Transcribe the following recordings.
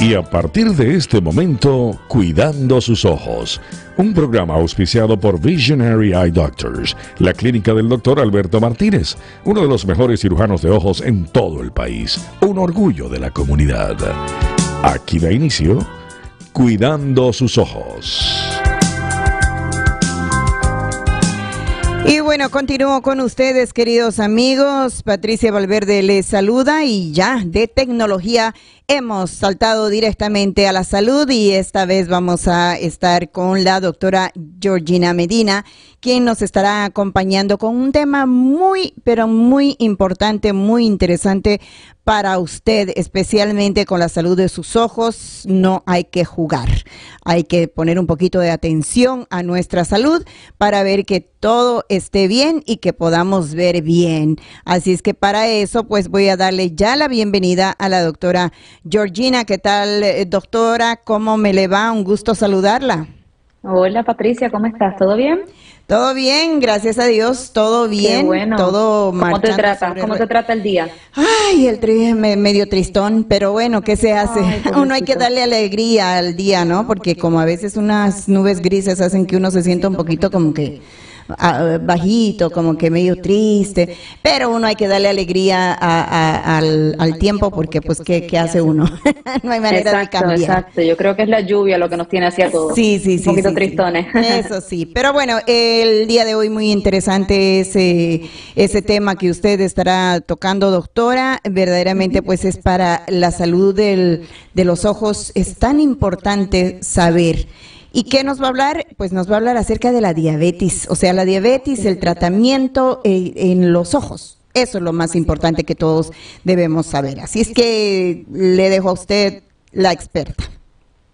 Y a partir de este momento, Cuidando sus ojos, un programa auspiciado por Visionary Eye Doctors, la clínica del doctor Alberto Martínez, uno de los mejores cirujanos de ojos en todo el país, un orgullo de la comunidad. Aquí da inicio, Cuidando sus ojos. Bueno, continúo con ustedes, queridos amigos. Patricia Valverde les saluda y ya de tecnología hemos saltado directamente a la salud y esta vez vamos a estar con la doctora Georgina Medina, quien nos estará acompañando con un tema muy, pero muy importante, muy interesante para usted, especialmente con la salud de sus ojos. No hay que jugar, hay que poner un poquito de atención a nuestra salud para ver que todo esté bien y que podamos ver bien. Así es que para eso, pues voy a darle ya la bienvenida a la doctora Georgina, ¿qué tal, eh, doctora? ¿Cómo me le va? Un gusto saludarla. Hola, Patricia, ¿cómo estás? ¿Todo bien? Todo bien, gracias a Dios, todo bien, bueno. todo ¿Cómo te trata? ¿Cómo te trata el día? Ay, el tri medio tristón, pero bueno, ¿qué se hace? uno hay que darle alegría al día, ¿no? Porque como a veces unas nubes grises hacen que uno se sienta un poquito como que bajito, como que medio triste, pero uno hay que darle alegría al, tiempo porque pues ¿qué, hace uno? no hay manera de cambiar. Exacto, yo creo que es la lluvia lo que nos tiene así a todos. Sí, sí, sí. Un poquito tristones. Eso sí, pero bueno, el día de hoy muy interesante ese, ese tema que usted estará tocando, doctora, verdaderamente pues es para la salud del, de los ojos, es tan importante saber. ¿Y qué nos va a hablar? Pues nos va a hablar acerca de la diabetes, o sea, la diabetes, el tratamiento eh, en los ojos. Eso es lo más importante que todos debemos saber. Así es que le dejo a usted la experta.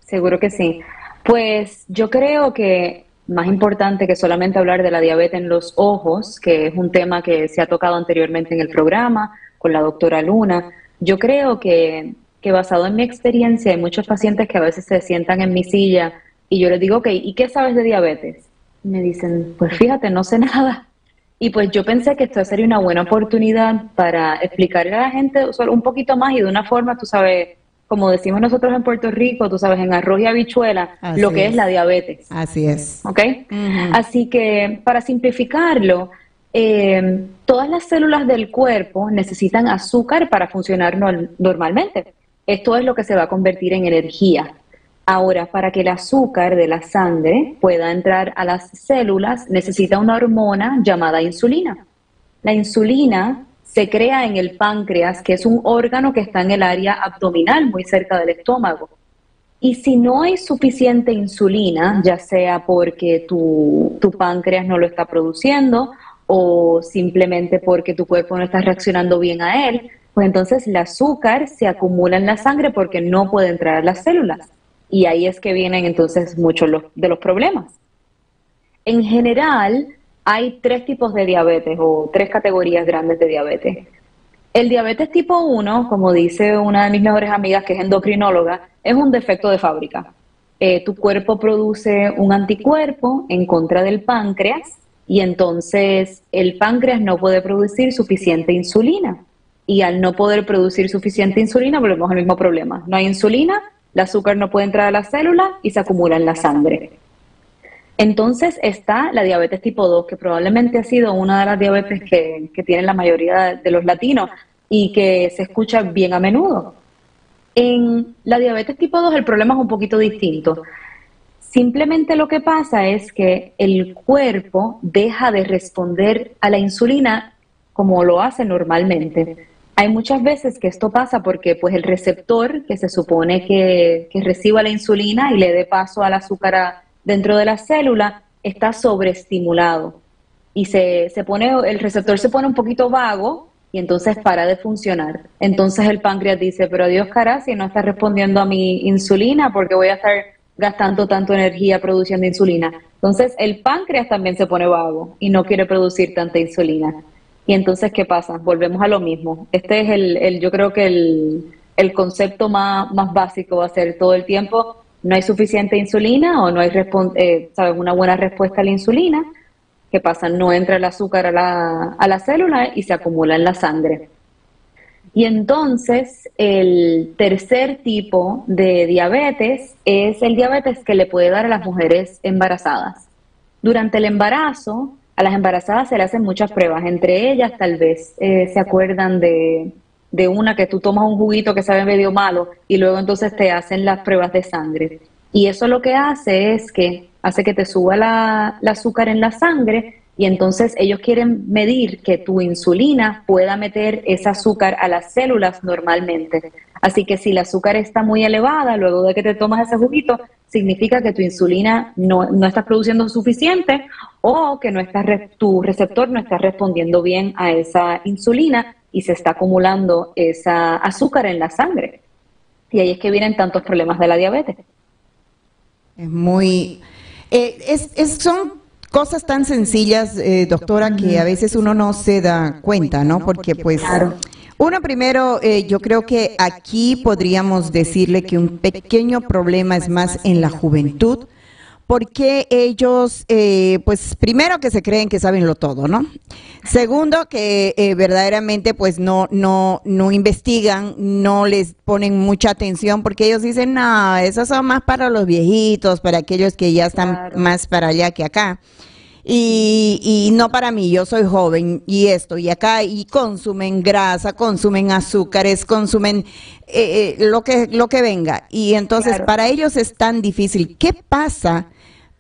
Seguro que sí. Pues yo creo que más importante que solamente hablar de la diabetes en los ojos, que es un tema que se ha tocado anteriormente en el programa con la doctora Luna, yo creo que, que basado en mi experiencia hay muchos pacientes que a veces se sientan en mi silla y yo les digo, ok, ¿y qué sabes de diabetes? me dicen, pues fíjate, no sé nada. Y pues yo pensé que esto sería una buena oportunidad para explicarle a la gente un poquito más y de una forma, tú sabes, como decimos nosotros en Puerto Rico, tú sabes, en arroz y habichuela, lo que es. la diabetes. Así es. ¿Ok? Así que para simplificarlo, eh, todas las células del cuerpo necesitan azúcar para funcionar normalmente. Esto es lo que se va a convertir en energía. Ahora, para que el azúcar de la sangre pueda entrar a las células, necesita una hormona llamada insulina. La insulina se crea en el páncreas, que es un órgano que está en el área abdominal, muy cerca del estómago. Y si no hay suficiente insulina, ya sea porque tu, tu, páncreas no lo está produciendo o simplemente porque tu cuerpo no está reaccionando bien a él, pues entonces el azúcar se acumula en la sangre porque no puede entrar a las células. Y ahí es que vienen entonces muchos de los problemas. En general, hay tres tipos de diabetes o tres categorías grandes de diabetes. El diabetes tipo 1, como dice una de mis mejores amigas que es endocrinóloga, es un defecto de fábrica. Eh, tu cuerpo produce un anticuerpo en contra del páncreas y entonces el páncreas no puede producir suficiente insulina. Y al no poder producir suficiente insulina, volvemos al mismo problema. No hay insulina, el azúcar no puede entrar a la célula y se acumula en la sangre. Entonces está la diabetes tipo 2, que probablemente ha sido una de las diabetes que, que tienen la mayoría de los latinos y que se escucha bien a menudo. En la diabetes tipo 2 el problema es un poquito distinto. Simplemente lo que pasa es que el cuerpo deja de responder a la insulina como lo hace normalmente. Hay muchas veces que esto pasa porque pues el receptor que se supone que, reciba la insulina y le dé paso al azúcar dentro de la célula está sobreestimulado y se, se pone, el receptor se pone un poquito vago y entonces para de funcionar. Entonces el páncreas dice, pero Dios cara, si no está respondiendo a mi insulina, porque voy a estar gastando tanto energía produciendo insulina. Entonces el páncreas también se pone vago y no quiere producir tanta insulina. Y entonces, ¿qué pasa? Volvemos a lo mismo. Este es el, el yo creo que el, el concepto más, más, básico va a ser todo el tiempo, no hay suficiente insulina o no hay eh, ¿sabes? una buena respuesta a la insulina. ¿Qué pasa? No entra el azúcar a la, a la célula y se acumula en la sangre. Y entonces el tercer tipo de diabetes es el diabetes que le puede dar a las mujeres embarazadas. Durante el embarazo, a las embarazadas se le hacen muchas pruebas, entre ellas tal vez eh, se acuerdan de, de una que tú tomas un juguito que sabe medio malo y luego entonces te hacen las pruebas de sangre. Y eso lo que hace es que hace que te suba la, azúcar en la sangre y entonces ellos quieren medir que tu insulina pueda meter ese azúcar a las células normalmente. Así que si la azúcar está muy elevada luego de que te tomas ese juguito, significa que tu insulina no, no está produciendo suficiente o que no está, tu receptor no está respondiendo bien a esa insulina y se está acumulando esa azúcar en la sangre. Y ahí es que vienen tantos problemas de la diabetes. Es muy eh, es, son cosas tan sencillas, eh, doctora, que a veces uno no se da cuenta, ¿no? Porque pues... Uno primero, eh, yo creo que aquí podríamos decirle que un pequeño problema es más en la juventud, porque ellos, eh, pues primero que se creen que saben lo todo, ¿no? Segundo que eh, verdaderamente pues no, no, no investigan, no les ponen mucha atención porque ellos dicen, no, esos son más para los viejitos, para aquellos que ya están más para allá que acá. Y, y, no para mí, yo soy joven y esto y acá y consumen grasa, consumen azúcares, consumen eh, lo que lo que venga y entonces para ellos es tan difícil. ¿Qué pasa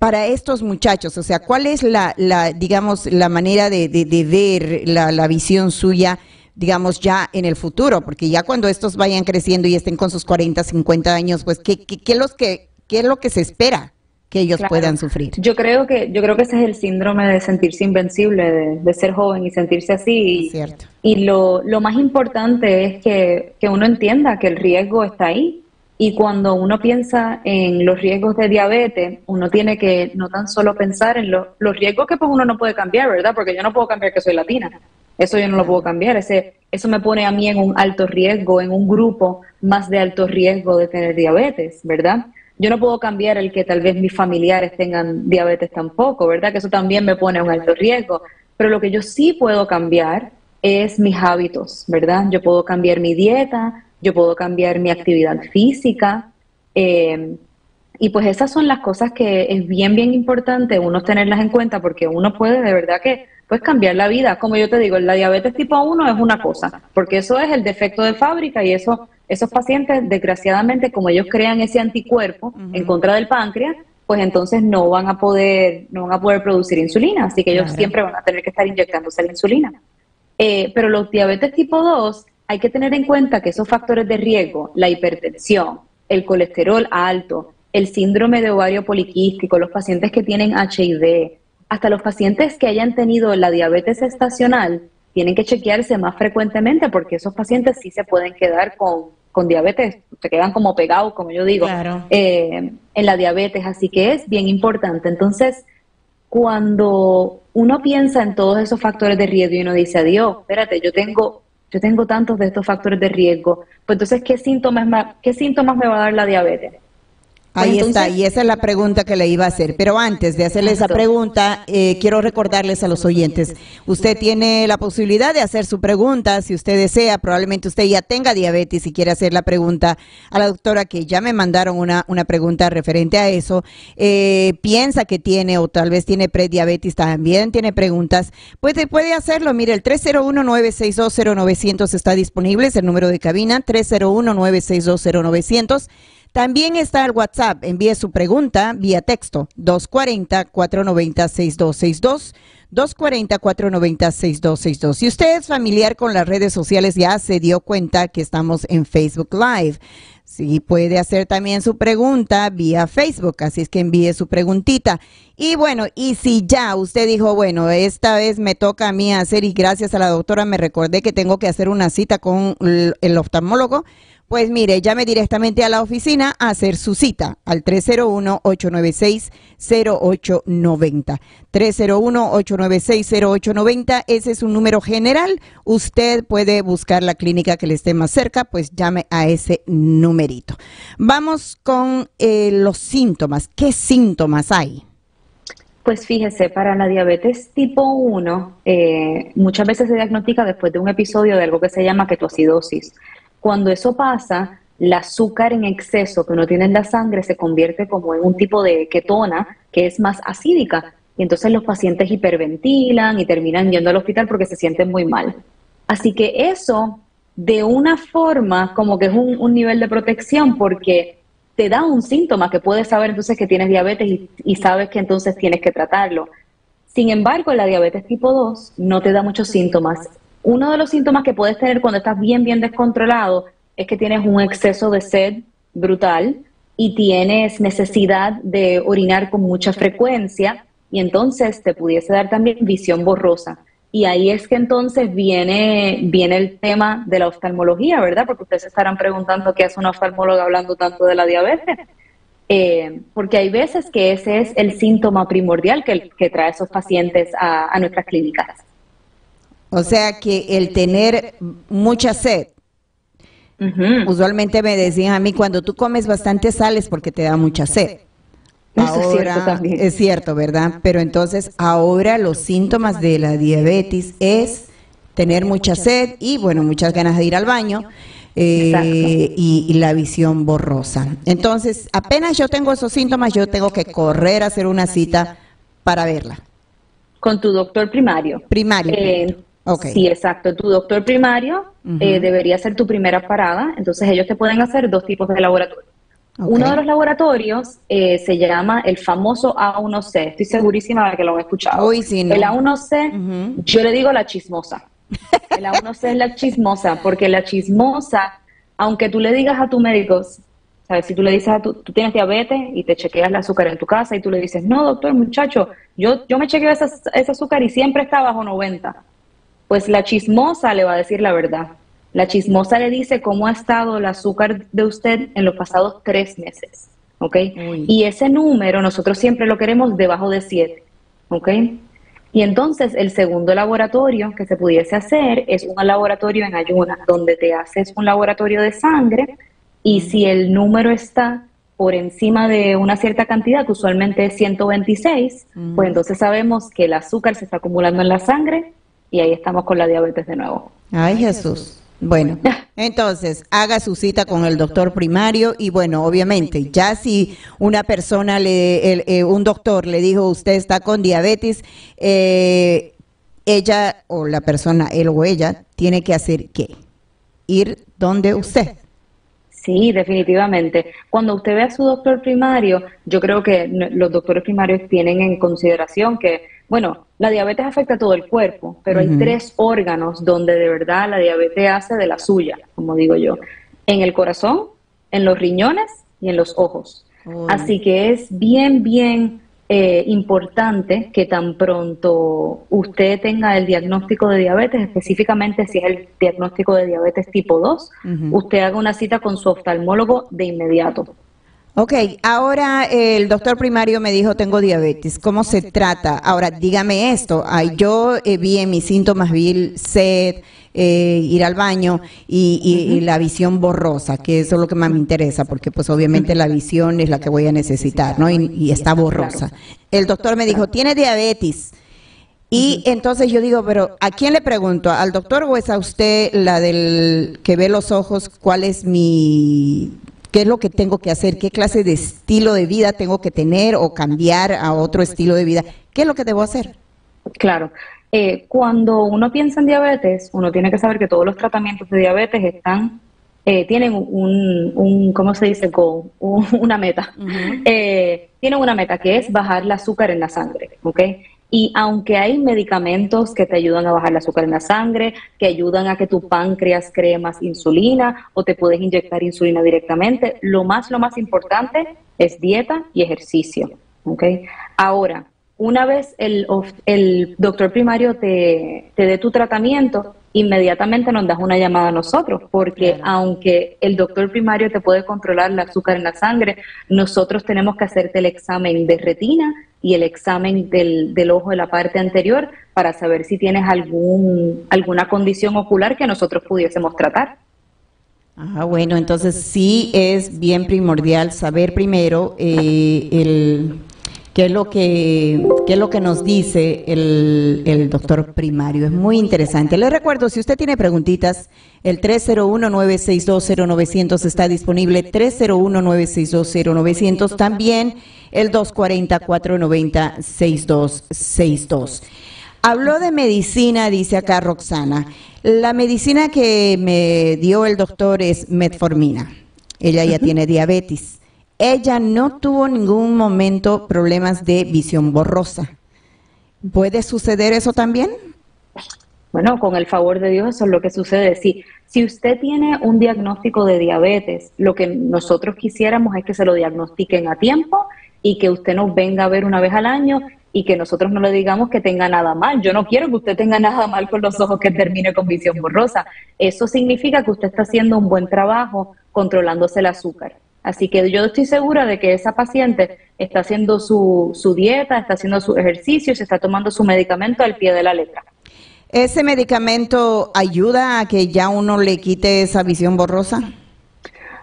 para estos muchachos? O sea, ¿cuál es la, la digamos, la manera de, de, ver la, la, visión suya, digamos, ya en el futuro? Porque ya cuando estos vayan creciendo y estén con sus 40, 50 años, pues, ¿qué, qué, los que, qué es lo que se espera? que ellos puedan sufrir. Yo creo que yo creo que ese es el síndrome de sentirse invencible, de, ser joven y sentirse así. Cierto. Y lo, lo más importante es que, que uno entienda que el riesgo está ahí, y cuando uno piensa en los riesgos de diabetes, uno tiene que no tan solo pensar en los riesgos que pues uno no puede cambiar, ¿verdad? Porque yo no puedo cambiar que soy latina. Eso yo no lo puedo cambiar. Ese, eso me pone a mí en un alto riesgo, en un grupo más de alto riesgo de tener diabetes, ¿verdad? Yo no puedo cambiar el que tal vez mis familiares tengan diabetes tampoco, ¿verdad? Que eso también me pone a un alto riesgo. Pero lo que yo sí puedo cambiar es mis hábitos, ¿verdad? Yo puedo cambiar mi dieta, yo puedo cambiar mi actividad física. Eh, y pues esas son las cosas que es bien, bien importante uno tenerlas en cuenta porque uno puede de verdad que pues cambiar la vida. Como yo te digo, la diabetes tipo 1 es una cosa, porque eso es el defecto de fábrica y eso, esos pacientes, desgraciadamente, como ellos crean ese anticuerpo en contra del páncreas, pues entonces no van a poder, no van a poder producir insulina, así que ellos siempre van a tener que estar inyectándose la insulina. Eh, pero los diabetes tipo 2 hay que tener en cuenta que esos factores de riesgo, la hipertensión, el colesterol alto, el síndrome de ovario poliquístico, los pacientes que tienen HIV, hasta los pacientes que hayan tenido la diabetes estacional, tienen que chequearse más frecuentemente porque esos pacientes sí se pueden quedar con, diabetes, se quedan como pegados, como yo digo, eh, en la diabetes, así que es bien importante. Entonces, cuando uno piensa en todos esos factores de riesgo y uno dice, adiós, espérate, yo tengo yo tengo tantos de estos factores de riesgo, pues entonces, ¿qué síntomas, ¿qué síntomas me va a dar la diabetes? Ahí está, y esa es la pregunta que le iba a hacer. Pero antes de hacerle esa pregunta, eh, quiero recordarles a los oyentes, usted tiene la posibilidad de hacer su pregunta, si usted desea, probablemente usted ya tenga diabetes y quiere hacer la pregunta a la doctora, que ya me mandaron una, una pregunta referente a eso, eh, piensa que tiene o tal vez tiene prediabetes, también tiene preguntas, puede, puede hacerlo. Mire, el 301-9620900 está disponible, es el número de cabina, 301-9620900. También está el WhatsApp. Envíe su pregunta vía texto 240-490-6262. 240-490-6262. Si usted es familiar con las redes sociales, ya se dio cuenta que estamos en Facebook Live. Sí, puede hacer también su pregunta vía Facebook, así es que envíe su preguntita. Y bueno, y si ya usted dijo, bueno, esta vez me toca a mí hacer y gracias a la doctora me recordé que tengo que hacer una cita con el oftalmólogo, pues mire, llame directamente a la oficina a hacer su cita al 301-896-0890. 301-896-0890, ese es un número general. Usted puede buscar la clínica que le esté más cerca, pues llame a ese numerito. Vamos con eh, los síntomas. ¿Qué síntomas hay? Pues fíjese, para la diabetes tipo 1, eh, muchas veces se diagnostica después de un episodio de algo que se llama ketoacidosis. Cuando eso pasa, el azúcar en exceso que uno tiene en la sangre se convierte como en un tipo de ketona que es más acídica. Y entonces los pacientes hiperventilan y terminan yendo al hospital porque se sienten muy mal. Así que eso, de una forma, como que es un nivel de protección porque te da un síntoma que puedes saber entonces que tienes diabetes y, sabes que entonces tienes que tratarlo. Sin embargo, la diabetes tipo 2 no te da muchos síntomas. Uno de los síntomas que puedes tener cuando estás bien, bien descontrolado es que tienes un exceso de sed brutal y tienes necesidad de orinar con mucha frecuencia y entonces te pudiese dar también visión borrosa. Y ahí es que entonces viene, viene el tema de la oftalmología, ¿verdad? Porque ustedes se estarán preguntando qué hace una oftalmóloga hablando tanto de la diabetes. Eh, porque hay veces que ese es el síntoma primordial que, que trae esos pacientes a, nuestras clínicas. O sea que el tener mucha sed, usualmente me decían a mí, cuando tú comes bastante sales porque te da mucha sed es cierto también. Es cierto, ¿verdad? Pero entonces ahora los síntomas de la diabetes es tener mucha sed y, bueno, muchas ganas de ir al baño. Eh, y, la visión borrosa. Entonces, apenas yo tengo esos síntomas, yo tengo que correr a hacer una cita para verla. Con tu doctor primario. Primario. Eh, Sí, exacto. Tu doctor primario eh, debería ser tu primera parada. Entonces, ellos te pueden hacer dos tipos de laboratorio. Uno de los laboratorios eh, se llama el famoso A1C. Estoy segurísima de que lo han escuchado. El A1C, yo le digo la chismosa. El A1C es la chismosa, porque la chismosa, aunque tú le digas a tu médico, ¿sabes? Si tú le dices a tu, tú tienes diabetes y te chequeas el azúcar en tu casa y tú le dices, no, doctor, muchacho, yo, yo me chequeo ese, ese azúcar y siempre está bajo 90. Pues la chismosa le va a decir la verdad. La chismosa le dice cómo ha estado el azúcar de usted en los pasados tres meses, ¿ok? Y ese número nosotros siempre lo queremos debajo de siete, ¿ok? Y entonces el segundo laboratorio que se pudiese hacer es un laboratorio en ayunas, donde te haces un laboratorio de sangre y si el número está por encima de una cierta cantidad, que usualmente es 126, pues entonces sabemos que el azúcar se está acumulando en la sangre y ahí estamos con la diabetes de nuevo. Ay Jesús. Bueno, entonces haga su cita con el doctor primario y bueno, obviamente, ya si una persona, le, eh, un doctor le dijo usted está con diabetes, eh, ella o la persona, él o ella, tiene que hacer qué? Ir donde usted. Sí, definitivamente. Cuando usted ve a su doctor primario, yo creo que los doctores primarios tienen en consideración que bueno, la diabetes afecta a todo el cuerpo, pero hay tres órganos donde de verdad la diabetes hace de la suya, como digo yo. En el corazón, en los riñones y en los ojos. Así que es bien, bien eh, importante que tan pronto usted tenga el diagnóstico de diabetes, específicamente si es el diagnóstico de diabetes tipo 2, usted haga una cita con su oftalmólogo de inmediato. Ok, ahora el doctor primario me dijo tengo diabetes. ¿Cómo se trata? Ahora dígame esto. Ay, yo eh, vi en mis síntomas, vi sed, eh, ir al baño y, la visión borrosa, que eso es lo que más me interesa, porque pues obviamente la visión es la que voy a necesitar, ¿no? Y, está borrosa. El doctor me dijo, tiene diabetes. Y entonces yo digo, pero ¿a quién le pregunto? ¿Al doctor o es a usted la del que ve los ojos? ¿Cuál es mi qué es lo que tengo que hacer, qué clase de estilo de vida tengo que tener o cambiar a otro estilo de vida, qué es lo que debo hacer. Claro. Eh, cuando uno piensa en diabetes, uno tiene que saber que todos los tratamientos de diabetes están eh, tienen un, un, ¿cómo se dice? una meta. Eh, tienen una meta que es bajar el azúcar en la sangre, ¿ok? Y aunque hay medicamentos que te ayudan a bajar el azúcar en la sangre, que ayudan a que tu páncreas cree más insulina o te puedes inyectar insulina directamente, lo más, lo más importante es dieta y ejercicio. ¿okay? Ahora, una vez el, el doctor primario te, te dé tu tratamiento, inmediatamente nos das una llamada a nosotros, porque aunque el doctor primario te puede controlar el azúcar en la sangre, nosotros tenemos que hacerte el examen de retina y el examen del, del ojo de la parte anterior para saber si tienes algún, alguna condición ocular que nosotros pudiésemos tratar. Ah, bueno, entonces sí es bien primordial saber primero eh, el qué es lo que, qué es lo que nos dice el, el doctor primario. Es muy interesante. Le recuerdo, si usted tiene preguntitas, el 301-962-0900 está disponible, 301-962-0900, también el 240-490-6262. Habló de medicina, dice acá Roxana. La medicina que me dio el doctor es metformina. Ella ya tiene diabetes. Ella no tuvo ningún momento problemas de visión borrosa. ¿Puede suceder eso también? Bueno, con el favor de Dios eso es lo que sucede. Si, si usted tiene un diagnóstico de diabetes, lo que nosotros quisiéramos es que se lo diagnostiquen a tiempo y que usted nos venga a ver una vez al año y que nosotros no le digamos que tenga nada mal. Yo no quiero que usted tenga nada mal con los ojos que termine con visión borrosa. Eso significa que usted está haciendo un buen trabajo controlándose el azúcar. Así que yo estoy segura de que esa paciente está haciendo su, su dieta, está haciendo su ejercicio, se está tomando su medicamento al pie de la letra. ¿Ese medicamento ayuda a que ya uno le quite esa visión borrosa?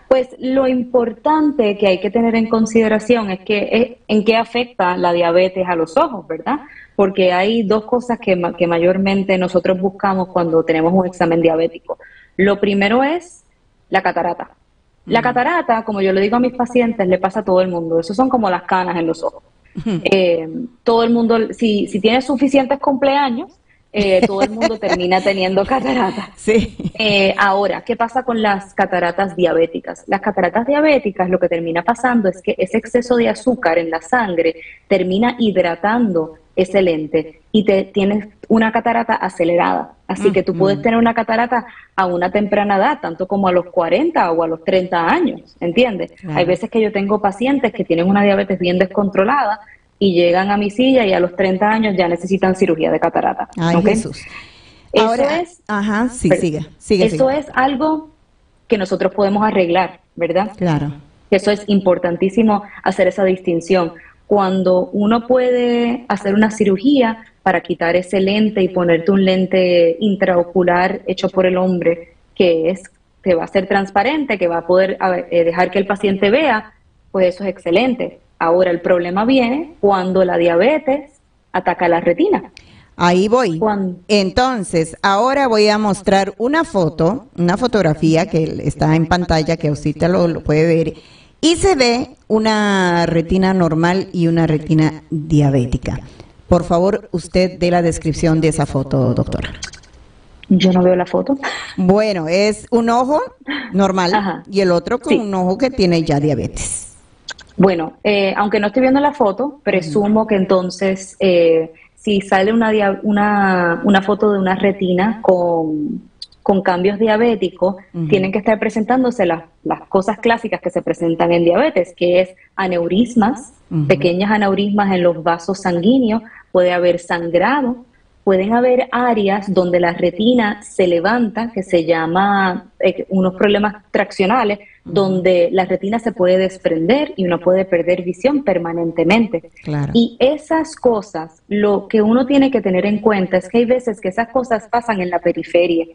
Pues lo importante que hay que tener en consideración es que es en qué afecta la diabetes a los ojos, ¿verdad? Porque hay dos cosas que, que mayormente nosotros buscamos cuando tenemos un examen diabético. Lo primero es la catarata. La catarata, como yo le digo a mis pacientes, le pasa a todo el mundo. Eso son como las canas en los ojos. Eh, todo el mundo, si, si tiene suficientes cumpleaños, eh, todo el mundo termina teniendo cataratas. Sí. Eh, ahora, ¿qué pasa con las cataratas diabéticas? Las cataratas diabéticas lo que termina pasando es que ese exceso de azúcar en la sangre termina hidratando ese lente y te tienes una catarata acelerada. Así que tú puedes tener una catarata a una temprana edad, tanto como a los 40 o a los 30 años, ¿entiendes? Hay veces que yo tengo pacientes que tienen una diabetes bien descontrolada y llegan a mi silla y a los 30 años ya necesitan cirugía de catarata. Ay, Jesús. Eso Ahora, es, ajá, sí, sigue, sigue, Eso es algo que nosotros podemos arreglar, ¿verdad? Claro. Eso es importantísimo hacer esa distinción. Cuando uno puede hacer una cirugía, para quitar ese lente y ponerte un lente intraocular hecho por el hombre que es que va a ser transparente, que va a poder eh, dejar que el paciente vea, pues eso es excelente. Ahora el problema viene cuando la diabetes ataca la retina. Ahí voy. Entonces, ahora voy a mostrar una foto, una fotografía que está en pantalla, que usted lo, lo puede ver, y se ve una retina normal y una retina diabética. Por favor, usted dé la descripción de esa foto, doctora. Yo no veo la foto. Bueno, es un ojo normal y el otro con un ojo que tiene ya diabetes. Bueno, eh, aunque no estoy viendo la foto, presumo que entonces eh, si sale una, una, una foto de una retina con, con cambios diabéticos, tienen que estar presentándose las, las, cosas clásicas que se presentan en diabetes, que es aneurismas, pequeñas aneurismas en los vasos sanguíneos, puede haber sangrado, pueden haber áreas donde la retina se levanta, que se llama eh, unos problemas traccionales, donde la retina se puede desprender y uno puede perder visión permanentemente. Y esas cosas, lo que uno tiene que tener en cuenta es que hay veces que esas cosas pasan en la periferia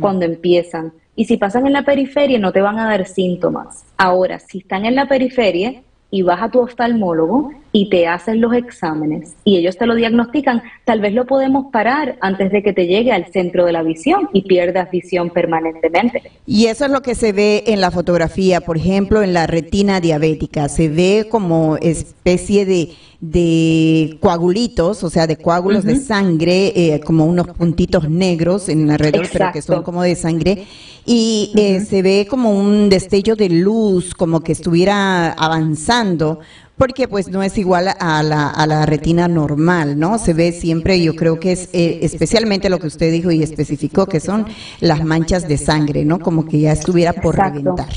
cuando empiezan. Y si pasan en la periferia no te van a dar síntomas. Ahora, si están en la periferia, y vas a tu oftalmólogo y te hacen los exámenes y ellos te lo diagnostican, tal vez lo podemos parar antes de que te llegue al centro de la visión y pierdas visión permanentemente. Y eso es lo que se ve en la fotografía, por ejemplo, en la retina diabética, se ve como especie de, de coagulitos, o sea, de coágulos de sangre, eh, como unos puntitos negros en alrededor, pero que son como de sangre. Y eh, se ve como un destello de luz, como que estuviera avanzando, porque pues no es igual a la, a la retina normal, ¿no? Se ve siempre, yo creo que es eh, especialmente lo que usted dijo y especificó, que son las manchas de sangre, ¿no? Como que ya estuviera por reventar.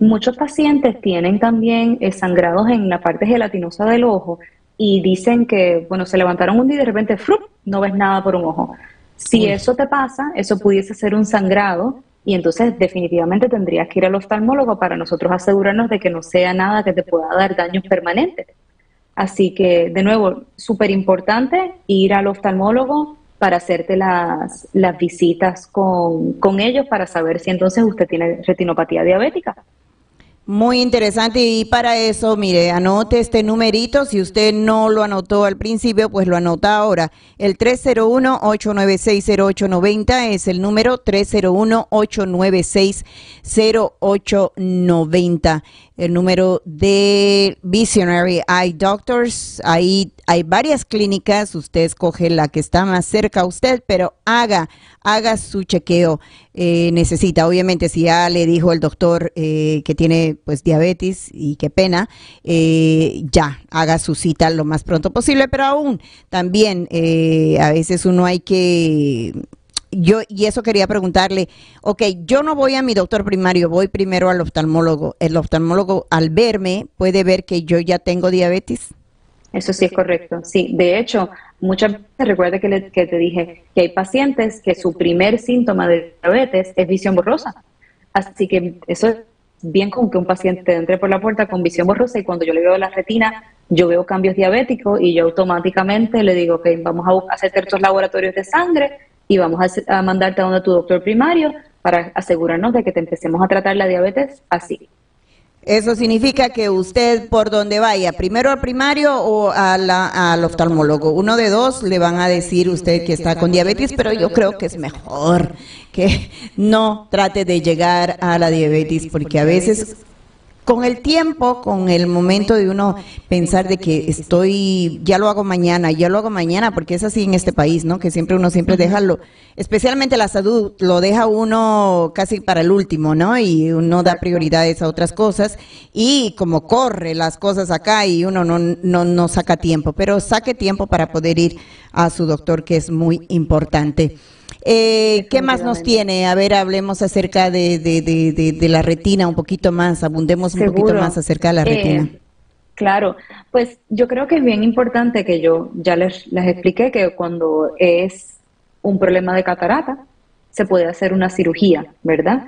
Muchos pacientes tienen también eh, sangrados en la parte gelatinosa del ojo y dicen que, bueno, se levantaron un día y de repente, ¡frup! no ves nada por un ojo. Si eso te pasa, eso pudiese ser un sangrado y entonces definitivamente tendrías que ir al oftalmólogo para nosotros asegurarnos de que no sea nada que te pueda dar daños permanentes. Así que, de nuevo, súper importante ir al oftalmólogo para hacerte las, las visitas con, con ellos para saber si entonces usted tiene retinopatía diabética. Muy interesante y para eso, mire, anote este numerito. Si usted no lo anotó al principio, pues lo anota ahora. El 301-896-0890 es el número 301-896-0890. El número de Visionary Eye Doctors. Ahí hay varias clínicas. Usted escoge la que está más cerca a usted, pero haga, haga su chequeo. Eh, necesita, obviamente, si ya le dijo el doctor eh, que tiene pues diabetes y qué pena, eh, ya haga su cita lo más pronto posible, pero aún también a veces uno hay que yo y eso quería preguntarle, ok, yo no voy a mi doctor primario, voy primero al oftalmólogo. El oftalmólogo al verme puede ver que yo ya tengo diabetes. Eso sí es correcto, sí. De hecho, muchas veces recuerda que, que te dije que hay pacientes que su primer síntoma de diabetes es visión borrosa. Así que eso es bien como que un paciente entre por la puerta con visión borrosa y cuando yo le veo la retina, yo veo cambios diabéticos y yo automáticamente le digo, que vamos a hacer estos laboratorios de sangre y vamos a, a mandarte a donde tu doctor primario para asegurarnos de que te empecemos a tratar la diabetes así. Eso significa que usted por donde vaya, primero al primario o al oftalmólogo, uno de dos le van a decir usted que está con diabetes, pero yo creo que es mejor que no trate de llegar a la diabetes porque a veces con el tiempo, con el momento de uno pensar de que estoy, ya lo hago mañana, ya lo hago mañana, porque es así en este país, ¿no? Que siempre uno siempre deja lo, especialmente la salud, lo deja uno casi para el último, ¿no? Y uno da prioridades a otras cosas y como corre las cosas acá y uno no, no, no saca tiempo, pero saque tiempo para poder ir a su doctor, que es muy importante. Eh, ¿Qué más nos tiene? A ver, hablemos acerca de, de, la retina un poquito más, abundemos un poquito más acerca de la retina. Eh, claro, pues yo creo que es bien importante que yo ya les, les expliqué que cuando es un problema de catarata, se puede hacer una cirugía, ¿verdad?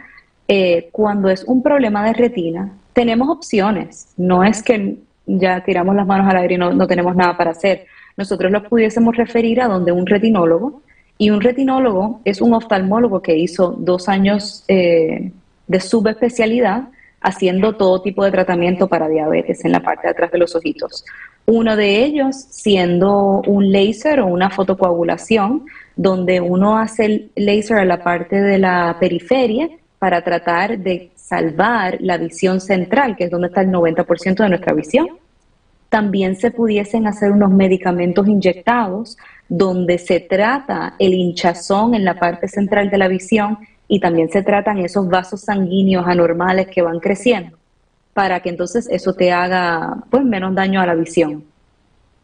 Eh, cuando es un problema de retina, tenemos opciones. No es que ya tiramos las manos al aire y no, no tenemos nada para hacer. Nosotros los pudiésemos referir a donde un retinólogo y un retinólogo es un oftalmólogo que hizo dos años eh, de subespecialidad haciendo todo tipo de tratamiento para diabetes en la parte de atrás de los ojitos. Uno de ellos siendo un láser o una fotocoagulación, donde uno hace el láser a la parte de la periferia para tratar de salvar la visión central, que es donde está el 90% de nuestra visión. También se pudiesen hacer unos medicamentos inyectados donde se trata el hinchazón en la parte central de la visión y también se tratan esos vasos sanguíneos anormales que van creciendo para que entonces eso te haga pues menos daño a la visión.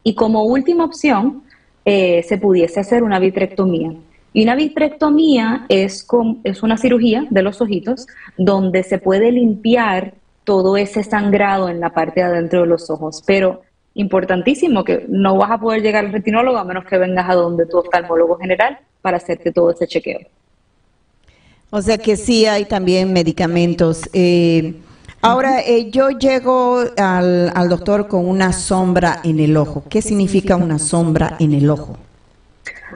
Y como última opción, eh, se pudiese hacer una vitrectomía. Y una vitrectomía es, con, es una cirugía de los ojitos donde se puede limpiar todo ese sangrado en la parte de adentro de los ojos. Pero importantísimo que no vas a poder llegar al retinólogo a menos que vengas a donde tu oftalmólogo general para hacerte todo ese chequeo. O sea que sí hay también medicamentos. Eh, ahora, eh, yo llego al, al doctor con una sombra en el ojo. ¿Qué significa una sombra en el ojo?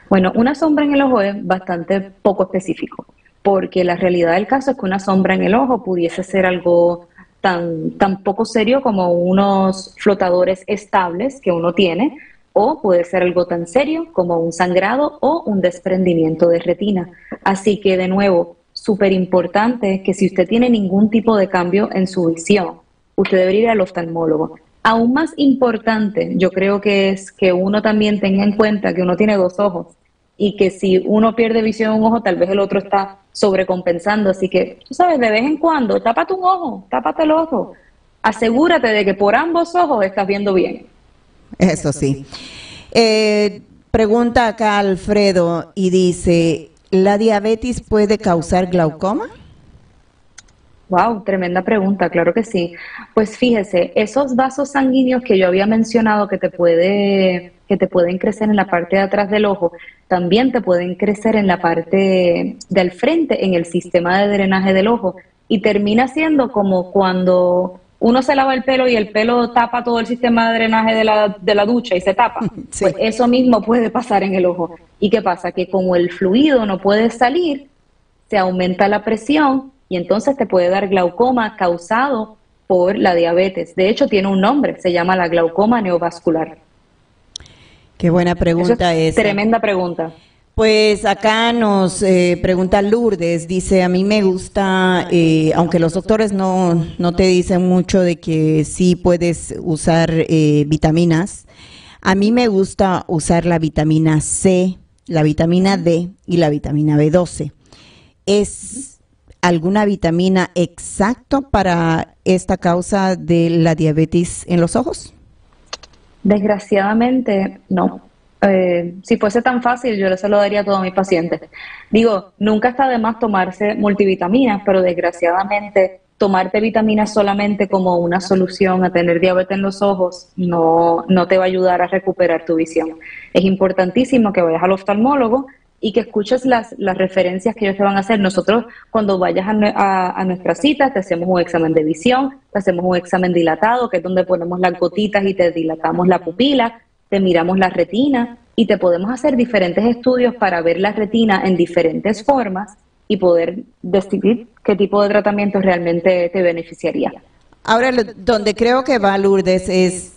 Bueno, una sombra en el ojo es bastante poco específico, porque la realidad del caso es que una sombra en el ojo pudiese ser algo tan, tan poco serio como unos flotadores estables que uno tiene, o puede ser algo tan serio como un sangrado o un desprendimiento de retina. Así que de nuevo, súper importante que si usted tiene ningún tipo de cambio en su visión, usted debería ir al oftalmólogo. Aún más importante, yo creo que es que uno también tenga en cuenta que uno tiene dos ojos y que si uno pierde visión en un ojo, tal vez el otro está sobrecompensando. Así que, tú sabes, de vez en cuando, tápate un ojo, tápate el ojo. Asegúrate de que por ambos ojos estás viendo bien. Eso sí. Eh, pregunta acá Alfredo y dice, ¿la diabetes puede causar glaucoma? Wow, tremenda pregunta, claro que sí. Pues fíjese, esos vasos sanguíneos que yo había mencionado que te puede que te pueden crecer en la parte de atrás del ojo, también te pueden crecer en la parte del frente, en el sistema de drenaje del ojo, y termina siendo como cuando uno se lava el pelo y el pelo tapa todo el sistema de drenaje de la, de la ducha y se tapa. Pues eso mismo puede pasar en el ojo. ¿Y qué pasa? Que como el fluido no puede salir, se aumenta la presión y entonces te puede dar glaucoma causado por la diabetes. De hecho, tiene un nombre, se llama la glaucoma neovascular. Qué buena pregunta es. Tremenda pregunta. Pues acá nos eh, pregunta Lourdes, dice, a mí me gusta, eh, aunque los doctores no, no te dicen mucho de que sí puedes usar eh, vitaminas, a mí me gusta usar la vitamina C, la vitamina D y la vitamina B12. ¿Es alguna vitamina exacto para esta causa de la diabetes en los ojos? Desgraciadamente, no. Eh, si fuese tan fácil, yo se lo a todos mis pacientes. Digo, nunca está de más tomarse multivitaminas, pero desgraciadamente tomarte vitaminas solamente como una solución a tener diabetes en los ojos no, no te va a ayudar a recuperar tu visión. Es importantísimo que vayas al oftalmólogo y que escuches las, las referencias que ellos te van a hacer. Nosotros, cuando vayas a, a, nuestra cita, te hacemos un examen de visión, te hacemos un examen dilatado, que es donde ponemos las gotitas y te dilatamos la pupila, te miramos la retina y te podemos hacer diferentes estudios para ver la retina en diferentes formas y poder decidir qué tipo de tratamiento realmente te beneficiaría. Ahora, donde creo que va Lourdes es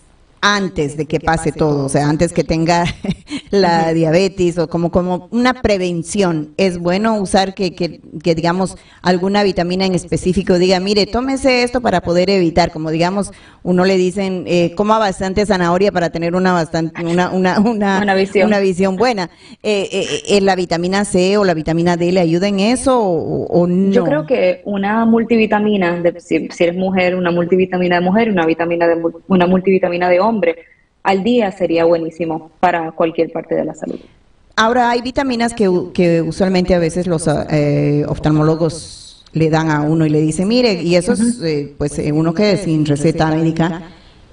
antes de que pase todo, o sea, antes que tenga la diabetes o como, como una prevención. Es bueno usar que, que, digamos, alguna vitamina en específico diga, mire, tómese esto para poder evitar, como digamos, uno le dicen, eh, coma bastante zanahoria para tener una bastante una, una, una, visión. una visión buena. Eh, eh, eh, ¿La vitamina C o la vitamina D le ayuda en eso o, no? Yo creo que una multivitamina, de, si, si, eres mujer, una multivitamina de mujer, una vitamina de una multivitamina de hombre, hombre al día sería buenísimo para cualquier parte de la salud. Ahora, hay vitaminas que, que usualmente a veces los eh, oftalmólogos le dan a uno y le dicen, mire, y eso es eh, pues eh, uno que es sin receta médica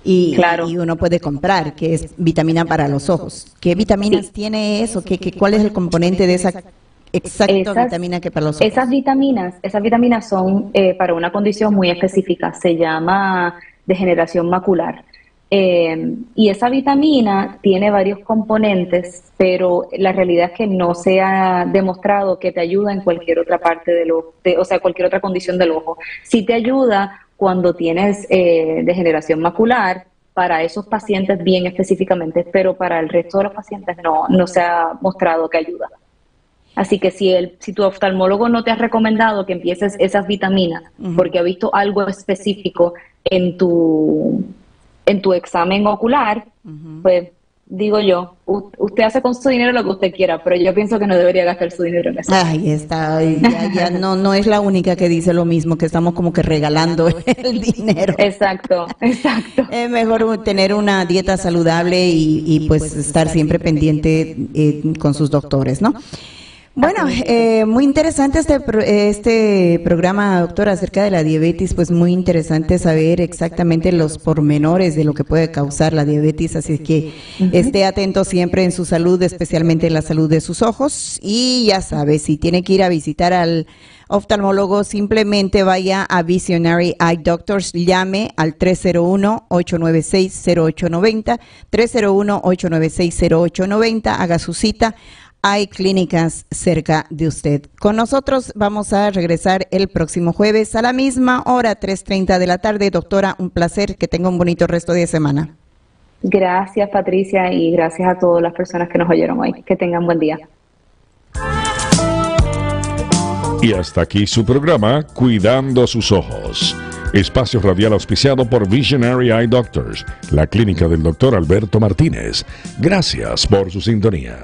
y, claro. y, uno puede comprar, que es vitamina para los ojos. ¿Qué vitaminas tiene eso? ¿Qué, ¿Qué, cuál es el componente de esa exacta vitamina que para los ojos? Esas vitaminas, esas vitaminas son para una condición muy específica, se llama degeneración macular. Eh, y esa vitamina tiene varios componentes, pero la realidad es que no se ha demostrado que te ayuda en cualquier otra parte del ojo, o sea, cualquier otra condición del ojo. Sí te ayuda cuando tienes eh, degeneración macular, para esos pacientes bien específicamente, pero para el resto de los pacientes no, no se ha mostrado que ayuda. Así que si, el, si tu oftalmólogo no te ha recomendado que empieces esas vitaminas porque ha visto algo específico en tu, en tu examen ocular, pues digo yo, usted hace con su dinero lo que usted quiera, pero yo pienso que no debería gastar su dinero en eso. Ahí está, ya, no, no es la única que dice lo mismo, que estamos como que regalando el dinero. Exacto, exacto. Es mejor tener una dieta saludable y, pues estar siempre pendiente eh, con sus doctores, ¿no? Bueno, eh, muy interesante este, este programa, doctora, acerca de la diabetes, pues muy interesante saber exactamente los pormenores de lo que puede causar la diabetes, así que esté atento siempre en su salud, especialmente en la salud de sus ojos. Y ya sabe, si tiene que ir a visitar al oftalmólogo, simplemente vaya a Visionary Eye Doctors, llame al 301-896-0890, 301-896-0890, haga su cita hay clínicas cerca de usted. Con nosotros vamos a regresar el próximo jueves a la misma hora, 3.30 de la tarde. Doctora, un placer, que tenga un bonito resto de semana. Gracias Patricia y gracias a todas las personas que nos oyeron hoy. Que tengan buen día. Y hasta aquí su programa, Cuidando sus ojos. Espacio radial auspiciado por Visionary Eye Doctors, la clínica del doctor Alberto Martínez. Gracias por su sintonía.